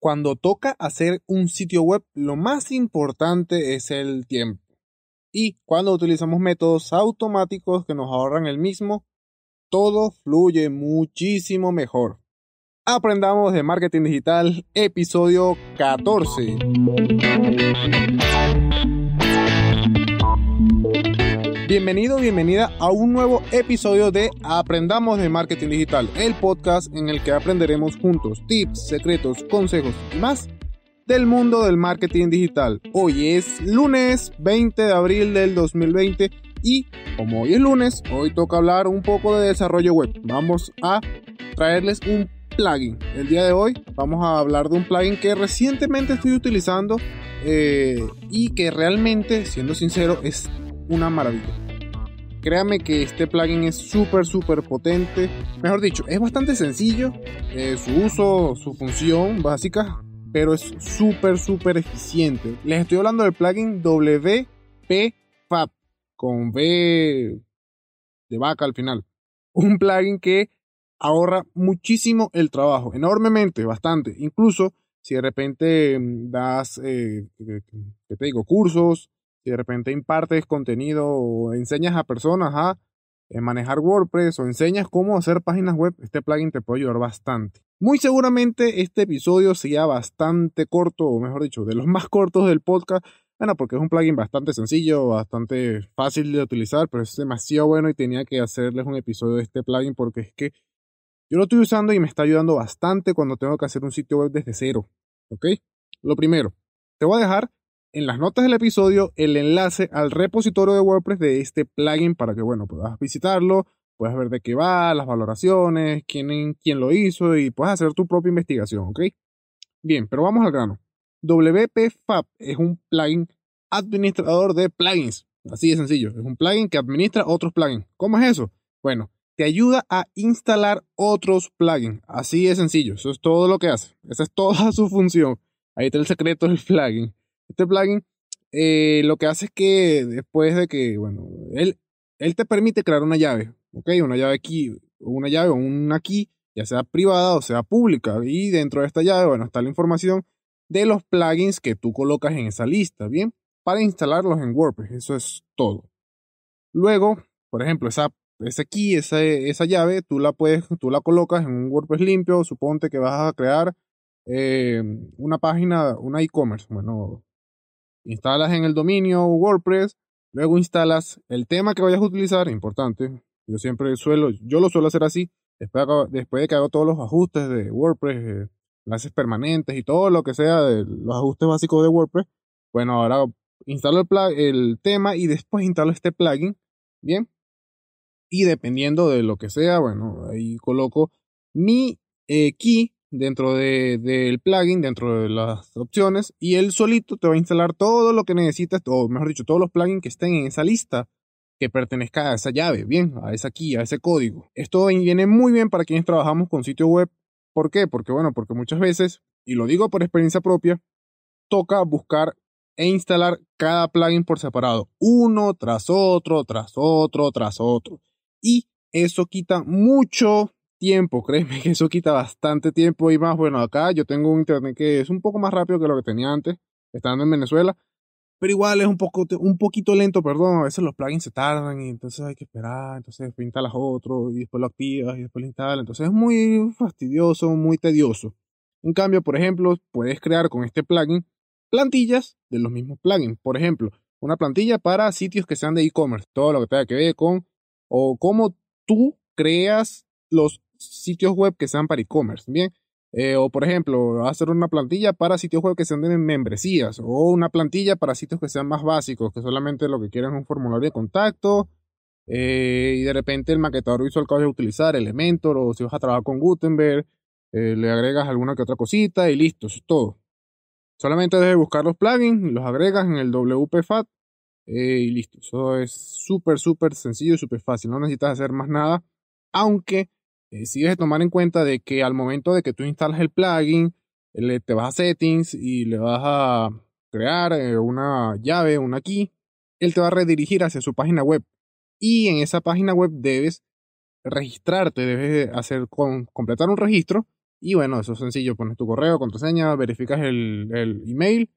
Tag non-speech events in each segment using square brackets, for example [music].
Cuando toca hacer un sitio web, lo más importante es el tiempo. Y cuando utilizamos métodos automáticos que nos ahorran el mismo, todo fluye muchísimo mejor. Aprendamos de marketing digital, episodio 14. Bienvenido, bienvenida a un nuevo episodio de Aprendamos de Marketing Digital, el podcast en el que aprenderemos juntos tips, secretos, consejos y más del mundo del marketing digital. Hoy es lunes 20 de abril del 2020 y como hoy es lunes, hoy toca hablar un poco de desarrollo web. Vamos a traerles un plugin. El día de hoy vamos a hablar de un plugin que recientemente estoy utilizando eh, y que realmente, siendo sincero, es una maravilla. Créame que este plugin es súper, súper potente. Mejor dicho, es bastante sencillo. Eh, su uso, su función básica, pero es súper, súper eficiente. Les estoy hablando del plugin WPFAP con V de vaca al final. Un plugin que ahorra muchísimo el trabajo, enormemente, bastante. Incluso si de repente mm, das, eh, ¿qué te digo? Cursos, si de repente impartes contenido o enseñas a personas a eh, manejar WordPress o enseñas cómo hacer páginas web, este plugin te puede ayudar bastante. Muy seguramente este episodio sea bastante corto, o mejor dicho, de los más cortos del podcast. Bueno, porque es un plugin bastante sencillo, bastante fácil de utilizar, pero es demasiado bueno y tenía que hacerles un episodio de este plugin porque es que yo lo estoy usando y me está ayudando bastante cuando tengo que hacer un sitio web desde cero. ¿Ok? Lo primero, te voy a dejar en las notas del episodio el enlace al repositorio de WordPress de este plugin para que, bueno, puedas visitarlo, puedas ver de qué va, las valoraciones, quién, quién lo hizo y puedas hacer tu propia investigación, ¿ok? Bien, pero vamos al grano. WPFAP es un plugin administrador de plugins. Así de sencillo. Es un plugin que administra otros plugins. ¿Cómo es eso? Bueno, te ayuda a instalar otros plugins. Así de sencillo. Eso es todo lo que hace. Esa es toda su función. Ahí está el secreto del plugin. Este plugin eh, lo que hace es que después de que, bueno, él, él te permite crear una llave, ¿ok? Una llave aquí, una llave o una key, ya sea privada o sea pública. Y dentro de esta llave, bueno, está la información de los plugins que tú colocas en esa lista, ¿bien? Para instalarlos en WordPress, eso es todo. Luego, por ejemplo, esa, esa key, esa, esa llave, tú la puedes, tú la colocas en un WordPress limpio, suponte que vas a crear eh, una página, una e-commerce, bueno, instalas en el dominio WordPress, luego instalas el tema que vayas a utilizar, importante, yo siempre suelo, yo lo suelo hacer así, después, después de que hago todos los ajustes de WordPress, eh, enlaces permanentes y todo lo que sea de los ajustes básicos de WordPress, bueno, ahora instalo el, el tema y después instalo este plugin, bien, y dependiendo de lo que sea, bueno, ahí coloco mi eh, key dentro del de, plugin, dentro de las opciones, y él solito te va a instalar todo lo que necesitas, o mejor dicho, todos los plugins que estén en esa lista que pertenezca a esa llave, bien, a esa key, a ese código. Esto viene muy bien para quienes trabajamos con sitio web. ¿Por qué? Porque bueno, porque muchas veces, y lo digo por experiencia propia, toca buscar e instalar cada plugin por separado, uno tras otro, tras otro, tras otro. Y eso quita mucho tiempo, créeme que eso quita bastante tiempo. Y más, bueno, acá yo tengo un internet que es un poco más rápido que lo que tenía antes, estando en Venezuela, pero igual es un, poco, un poquito lento, perdón, a veces los plugins se tardan y entonces hay que esperar, entonces instalas otro y después lo activas y después lo instalas, entonces es muy fastidioso, muy tedioso. En cambio, por ejemplo, puedes crear con este plugin plantillas de los mismos plugins, por ejemplo, una plantilla para sitios que sean de e-commerce, todo lo que tenga que ver con o cómo tú creas los sitios web que sean para e-commerce, ¿bien? Eh, o por ejemplo, hacer una plantilla para sitios web que sean de membresías o una plantilla para sitios que sean más básicos, que solamente lo que quieren es un formulario de contacto eh, y de repente el maquetador visual que vayas a utilizar, Elementor o si vas a trabajar con Gutenberg, eh, le agregas alguna que otra cosita y listo, eso es todo. Solamente debes buscar los plugins, los agregas en el WPFAT y listo. Eso es súper, súper sencillo y súper fácil. No necesitas hacer más nada, aunque eh, si debes tomar en cuenta de que al momento de que tú instalas el plugin, le, te vas a settings y le vas a crear eh, una llave, una key, él te va a redirigir hacia su página web. Y en esa página web debes registrarte, debes hacer con, completar un registro Y bueno, eso es sencillo, pones tu correo, contraseña, verificas el, el email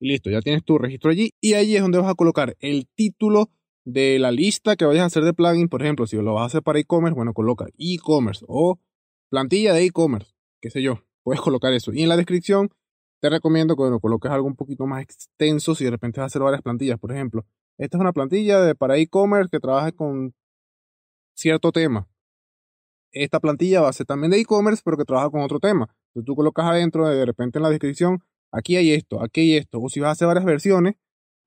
listo, ya tienes tu registro allí. Y ahí es donde vas a colocar el título de la lista que vayas a hacer de plugin. Por ejemplo, si lo vas a hacer para e-commerce, bueno, coloca e-commerce o plantilla de e-commerce, qué sé yo, [laughs] puedes colocar eso. Y en la descripción te recomiendo que bueno, coloques algo un poquito más extenso si de repente vas a hacer varias plantillas. Por ejemplo, esta es una plantilla de, para e-commerce que trabaja con cierto tema. Esta plantilla va a ser también de e-commerce, pero que trabaja con otro tema. Entonces tú colocas adentro, de repente en la descripción, aquí hay esto, aquí hay esto. O si vas a hacer varias versiones,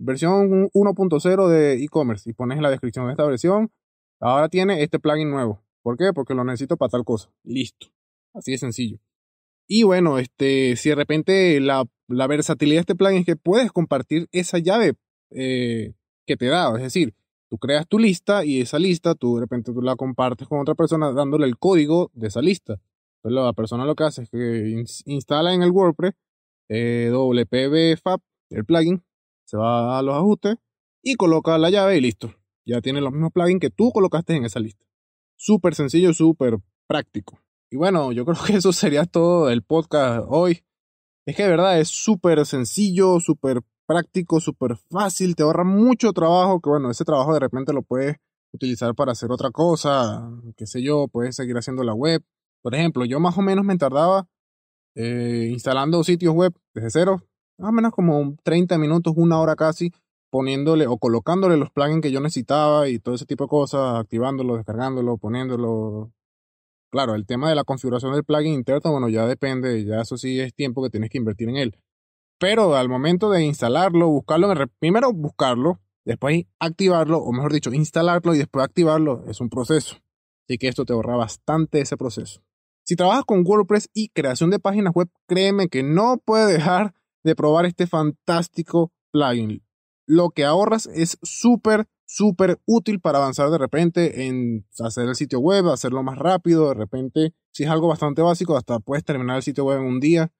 versión 1.0 de e-commerce y pones en la descripción de esta versión, ahora tiene este plugin nuevo. ¿Por qué? Porque lo necesito para tal cosa. Listo. Así de sencillo. Y bueno, este, si de repente la, versatilidad de este plugin es que puedes compartir esa llave eh, que te da. Es decir, tú creas tu lista y esa lista tú de repente tú la compartes con otra persona dándole el código de esa lista. Entonces la persona lo que hace es que instala en el WordPress eh, WPBFAB, el plugin, se va a los ajustes y coloca la llave y listo. Ya tiene los mismos plugins que tú colocaste en esa lista. Súper sencillo, súper práctico. Y bueno, yo creo que eso sería todo el podcast hoy. Es que de verdad es súper sencillo, súper práctico, súper fácil, te ahorra mucho trabajo, que bueno, ese trabajo de repente lo puedes utilizar para hacer otra cosa, qué sé yo, puedes seguir haciendo la web. Por ejemplo, yo más o menos me tardaba eh, instalando sitios web desde cero, más o menos como 30 minutos, una hora casi, poniéndole o colocándole los plugins que yo necesitaba y todo ese tipo de cosas, activándolo, descargándolo, poniéndolo. Claro, el tema de la configuración del plugin interno, bueno, ya depende, ya eso sí es tiempo que tienes que invertir en él. Pero al momento de instalarlo, buscarlo, primero buscarlo, después activarlo, o mejor dicho, instalarlo y después activarlo, es un proceso. Así que esto te ahorra bastante ese proceso. Si trabajas con WordPress y creación de páginas web, créeme que no puedes dejar de probar este fantástico plugin. Lo que ahorras es súper, súper útil para avanzar de repente en hacer el sitio web, hacerlo más rápido. De repente, si es algo bastante básico, hasta puedes terminar el sitio web en un día.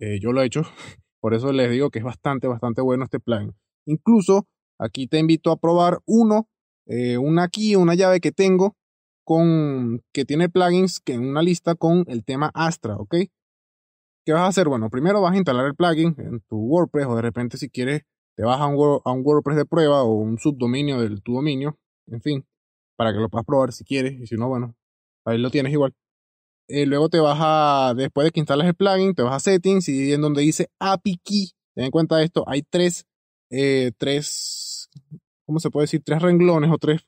Eh, yo lo he hecho. [laughs] Por eso les digo que es bastante, bastante bueno este plugin. Incluso aquí te invito a probar uno, eh, una una llave que tengo con que tiene plugins que en una lista con el tema Astra, ¿ok? ¿Qué vas a hacer? Bueno, primero vas a instalar el plugin en tu WordPress o de repente si quieres te vas a un, a un WordPress de prueba o un subdominio de tu dominio, en fin, para que lo puedas probar si quieres y si no, bueno, ahí lo tienes igual. Eh, luego te vas a, después de que instales el plugin, te vas a settings y en donde dice API Key, ten en cuenta esto, hay tres, eh, tres, ¿cómo se puede decir? Tres renglones o tres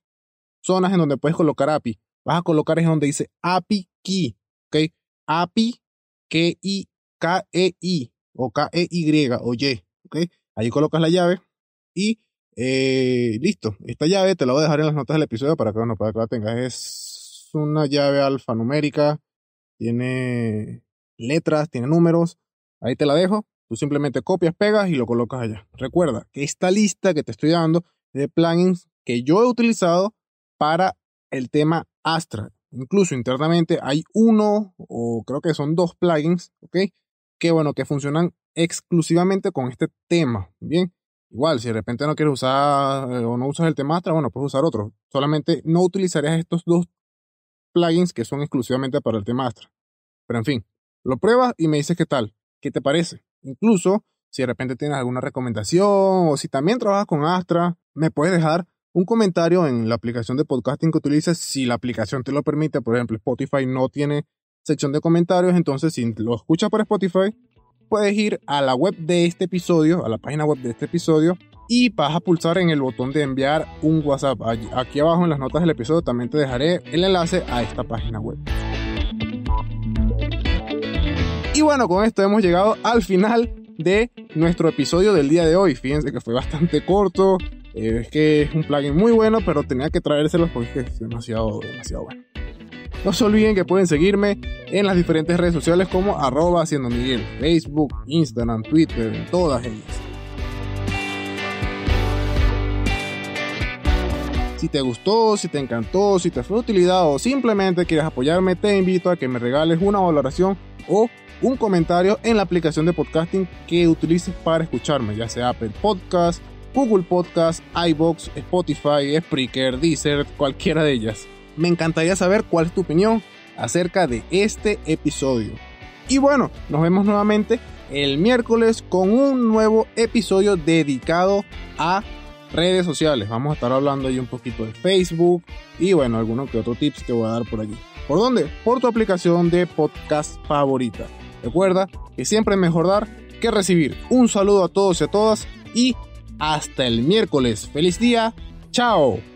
zonas en donde puedes colocar API. Vas a colocar es donde dice API Key, ¿ok? API, K-I, K-E-I, o K-E-Y, o Y, ¿ok? Ahí colocas la llave y eh, listo. Esta llave te la voy a dejar en las notas del episodio para que, bueno, para que la tengas. Es una llave alfanumérica tiene letras, tiene números. Ahí te la dejo. Tú simplemente copias, pegas y lo colocas allá. Recuerda que esta lista que te estoy dando de plugins que yo he utilizado para el tema Astra. Incluso internamente hay uno o creo que son dos plugins, ¿ok? Que bueno, que funcionan exclusivamente con este tema. Bien, igual, si de repente no quieres usar eh, o no usas el tema Astra, bueno, puedes usar otro. Solamente no utilizarías estos dos plugins que son exclusivamente para el tema Astra. Pero en fin, lo pruebas y me dices qué tal, qué te parece. Incluso si de repente tienes alguna recomendación o si también trabajas con Astra, me puedes dejar un comentario en la aplicación de podcasting que utilices si la aplicación te lo permite. Por ejemplo, Spotify no tiene sección de comentarios, entonces si lo escuchas por Spotify, puedes ir a la web de este episodio, a la página web de este episodio y vas a pulsar en el botón de enviar un WhatsApp. Aquí abajo en las notas del episodio también te dejaré el enlace a esta página web. Y bueno, con esto hemos llegado al final de nuestro episodio del día de hoy. Fíjense que fue bastante corto. Eh, es que es un plugin muy bueno, pero tenía que traérselos porque es demasiado, demasiado bueno. No se olviden que pueden seguirme en las diferentes redes sociales como arroba haciendo Miguel, Facebook, Instagram, Twitter, todas ellas. Si te gustó, si te encantó, si te fue de utilidad o simplemente quieres apoyarme, te invito a que me regales una valoración o un comentario en la aplicación de podcasting que utilices para escucharme, ya sea Apple Podcast, Google Podcast, iBox, Spotify, Spreaker, Deezer, cualquiera de ellas. Me encantaría saber cuál es tu opinión acerca de este episodio. Y bueno, nos vemos nuevamente el miércoles con un nuevo episodio dedicado a redes sociales. Vamos a estar hablando ahí un poquito de Facebook y bueno, algunos que otros tips que voy a dar por allí. ¿Por dónde? Por tu aplicación de podcast favorita. Recuerda que siempre es mejor dar que recibir. Un saludo a todos y a todas y hasta el miércoles. Feliz día. Chao.